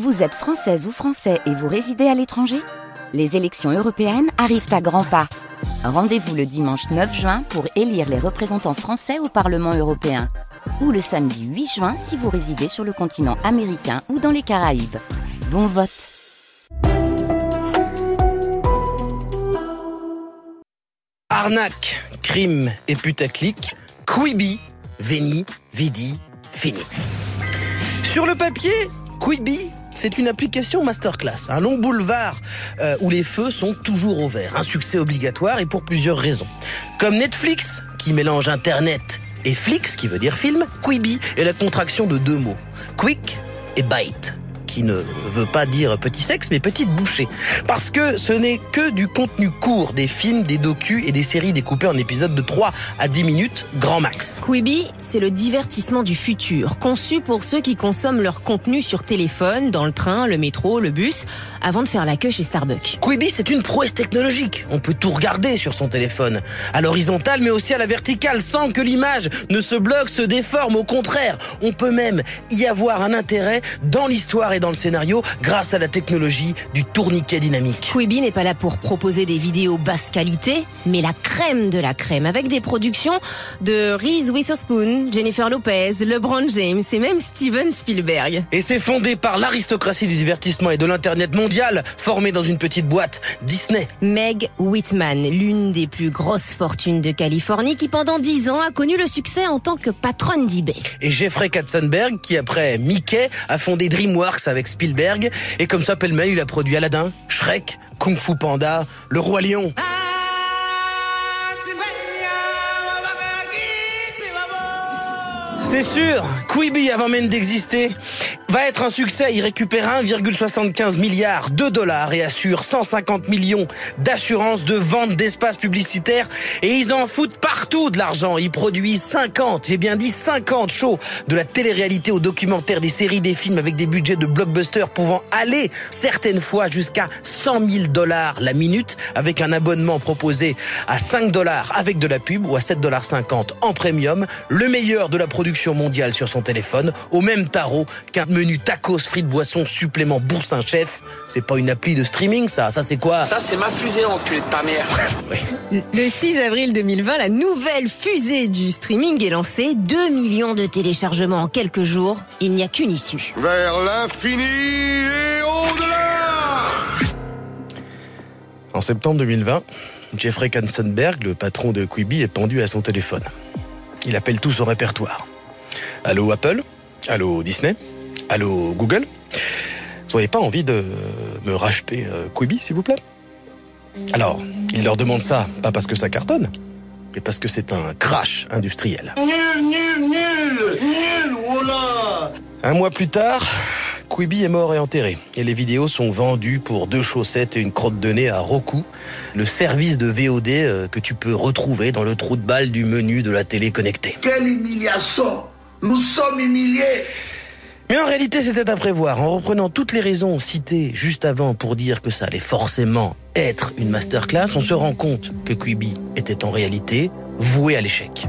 Vous êtes française ou français et vous résidez à l'étranger? Les élections européennes arrivent à grands pas. Rendez-vous le dimanche 9 juin pour élire les représentants français au Parlement européen. Ou le samedi 8 juin si vous résidez sur le continent américain ou dans les Caraïbes. Bon vote Arnaque, crime et putaclic, Quibi, Veni, Vidi, Fini. Sur le papier, Quibi c'est une application masterclass, un long boulevard euh, où les feux sont toujours au vert. Un succès obligatoire et pour plusieurs raisons. Comme Netflix, qui mélange Internet et Flix, qui veut dire film, Quibi est la contraction de deux mots, quick et bite qui ne veut pas dire petit sexe, mais petite bouchée. Parce que ce n'est que du contenu court, des films, des docus et des séries découpées en épisodes de 3 à 10 minutes, grand max. Quibi, c'est le divertissement du futur, conçu pour ceux qui consomment leur contenu sur téléphone, dans le train, le métro, le bus, avant de faire la queue chez Starbucks. Quibi, c'est une prouesse technologique. On peut tout regarder sur son téléphone, à l'horizontale mais aussi à la verticale, sans que l'image ne se bloque, se déforme. Au contraire, on peut même y avoir un intérêt dans l'histoire et dans le scénario grâce à la technologie du tourniquet dynamique. Quibi n'est pas là pour proposer des vidéos basse qualité, mais la crème de la crème, avec des productions de Reese Witherspoon, Jennifer Lopez, LeBron James et même Steven Spielberg. Et c'est fondé par l'aristocratie du divertissement et de l'Internet mondial, formé dans une petite boîte, Disney. Meg Whitman, l'une des plus grosses fortunes de Californie, qui pendant dix ans a connu le succès en tant que patronne d'eBay. Et Jeffrey Katzenberg, qui après Mickey a fondé DreamWorks avec Spielberg. Et comme ça, pêle-mêle, il a produit Aladdin, Shrek, Kung Fu Panda, Le Roi Lion. C'est sûr, Quibi, avant même d'exister, va être un succès. Il récupère 1,75 milliard de dollars et assure 150 millions d'assurances de vente d'espaces publicitaires. Et ils en foutent partout de l'argent. Ils produisent 50, j'ai bien dit 50 shows de la télé-réalité au documentaire, des séries, des films avec des budgets de blockbusters pouvant aller certaines fois jusqu'à 100 000 dollars la minute avec un abonnement proposé à 5 dollars avec de la pub ou à 7 dollars 50 en premium. Le meilleur de la production mondiale sur son téléphone, au même tarot qu'un menu tacos, frites, boissons, supplément, bourse, un chef. C'est pas une appli de streaming, ça. Ça, c'est quoi? Ça, c'est ma fusée, enculé de ta mère. Le 6 avril 2020, la nouvelle fusée du streaming est lancée. 2 millions de téléchargements en quelques jours. Il n'y a qu'une issue. Vers l'infini et au-delà En septembre 2020, Jeffrey Katzenberg, le patron de Quibi, est pendu à son téléphone. Il appelle tout son répertoire. Allô Apple? Allô Disney? Allô Google? Vous n'avez pas envie de me racheter euh, Quibi, s'il vous plaît? Alors, il leur demande ça, pas parce que ça cartonne, mais parce que c'est un crash industriel. Nul, nul, nul Nul Voilà Un mois plus tard, Quibi est mort et enterré. Et les vidéos sont vendues pour deux chaussettes et une crotte de nez à Roku, le service de VOD euh, que tu peux retrouver dans le trou de balle du menu de la télé connectée. Quelle humiliation Nous sommes humiliés Mais en réalité, c'était à prévoir. En reprenant toutes les raisons citées juste avant pour dire que ça allait forcément être une masterclass, on se rend compte que Quibi était en réalité voué à l'échec.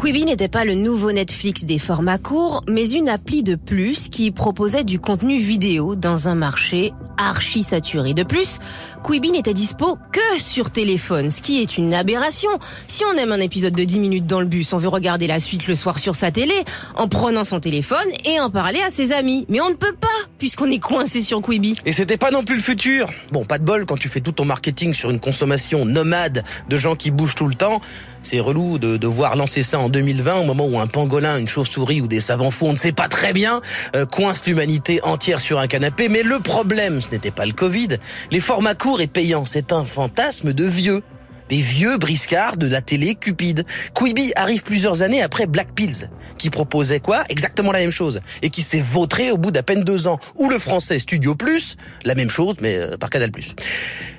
Quibi n'était pas le nouveau Netflix des formats courts, mais une appli de plus qui proposait du contenu vidéo dans un marché archi saturé. De plus, Quibi n'était dispo que sur téléphone, ce qui est une aberration. Si on aime un épisode de 10 minutes dans le bus, on veut regarder la suite le soir sur sa télé, en prenant son téléphone et en parler à ses amis. Mais on ne peut pas, puisqu'on est coincé sur Quibi. Et c'était pas non plus le futur. Bon, pas de bol quand tu fais tout ton marketing sur une consommation nomade de gens qui bougent tout le temps. C'est relou de devoir lancer ça en 2020 au moment où un pangolin, une chauve-souris ou des savants fous, on ne sait pas très bien, euh, coince l'humanité entière sur un canapé. Mais le problème, ce n'était pas le Covid. Les formats courts et payants, c'est un fantasme de vieux. Des vieux briscards de la télé cupide. Quibi arrive plusieurs années après Black Pills, qui proposait quoi? Exactement la même chose, et qui s'est vautré au bout d'à peine deux ans. Ou le français Studio Plus, la même chose, mais euh, par Canal Plus.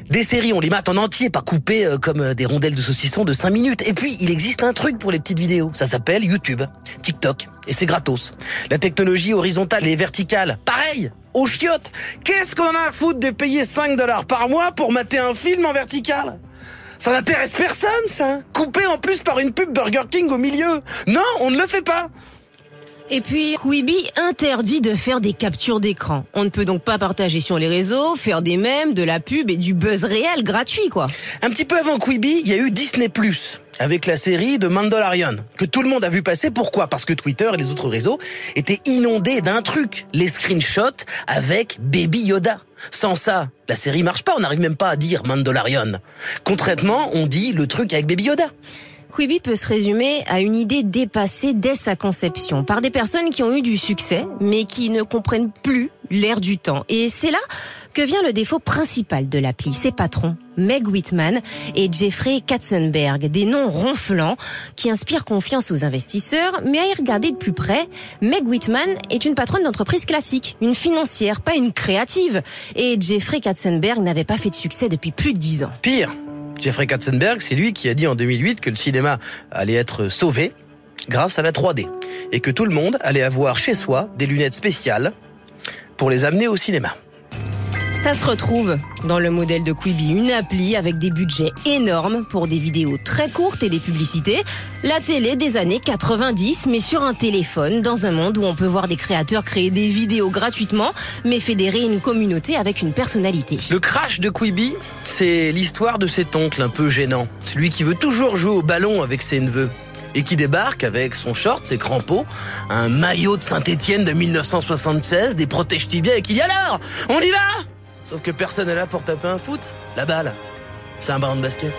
Des séries, on les mate en entier, pas coupées euh, comme euh, des rondelles de saucisson de 5 minutes. Et puis, il existe un truc pour les petites vidéos. Ça s'appelle YouTube, TikTok, et c'est gratos. La technologie horizontale et verticale, pareil aux chiottes. Qu'est-ce qu'on a à foutre de payer 5 dollars par mois pour mater un film en vertical? Ça n'intéresse personne, ça. Coupé en plus par une pub Burger King au milieu. Non, on ne le fait pas. Et puis, Quibi interdit de faire des captures d'écran. On ne peut donc pas partager sur les réseaux, faire des mèmes, de la pub et du buzz réel gratuit, quoi. Un petit peu avant Quibi, il y a eu Disney+, avec la série de Mandalorian, que tout le monde a vu passer. Pourquoi? Parce que Twitter et les autres réseaux étaient inondés d'un truc, les screenshots avec Baby Yoda. Sans ça, la série marche pas, on n'arrive même pas à dire Mandalorian. Concrètement, on dit le truc avec Baby Yoda. Quibi peut se résumer à une idée dépassée dès sa conception par des personnes qui ont eu du succès mais qui ne comprennent plus l'air du temps. Et c'est là que vient le défaut principal de l'appli, ses patrons, Meg Whitman et Jeffrey Katzenberg, des noms ronflants qui inspirent confiance aux investisseurs, mais à y regarder de plus près, Meg Whitman est une patronne d'entreprise classique, une financière, pas une créative. Et Jeffrey Katzenberg n'avait pas fait de succès depuis plus de dix ans. Pire, Jeffrey Katzenberg, c'est lui qui a dit en 2008 que le cinéma allait être sauvé grâce à la 3D et que tout le monde allait avoir chez soi des lunettes spéciales pour les amener au cinéma. Ça se retrouve dans le modèle de Quibi, une appli avec des budgets énormes pour des vidéos très courtes et des publicités. La télé des années 90, mais sur un téléphone, dans un monde où on peut voir des créateurs créer des vidéos gratuitement, mais fédérer une communauté avec une personnalité. Le crash de Quibi, c'est l'histoire de cet oncle un peu gênant, celui qui veut toujours jouer au ballon avec ses neveux et qui débarque avec son short, ses crampons, un maillot de Saint-Étienne de 1976, des protèges tibias et qui dit alors, on y va? Sauf que personne n'est là pour taper un foot. La balle, c'est un ballon de basket.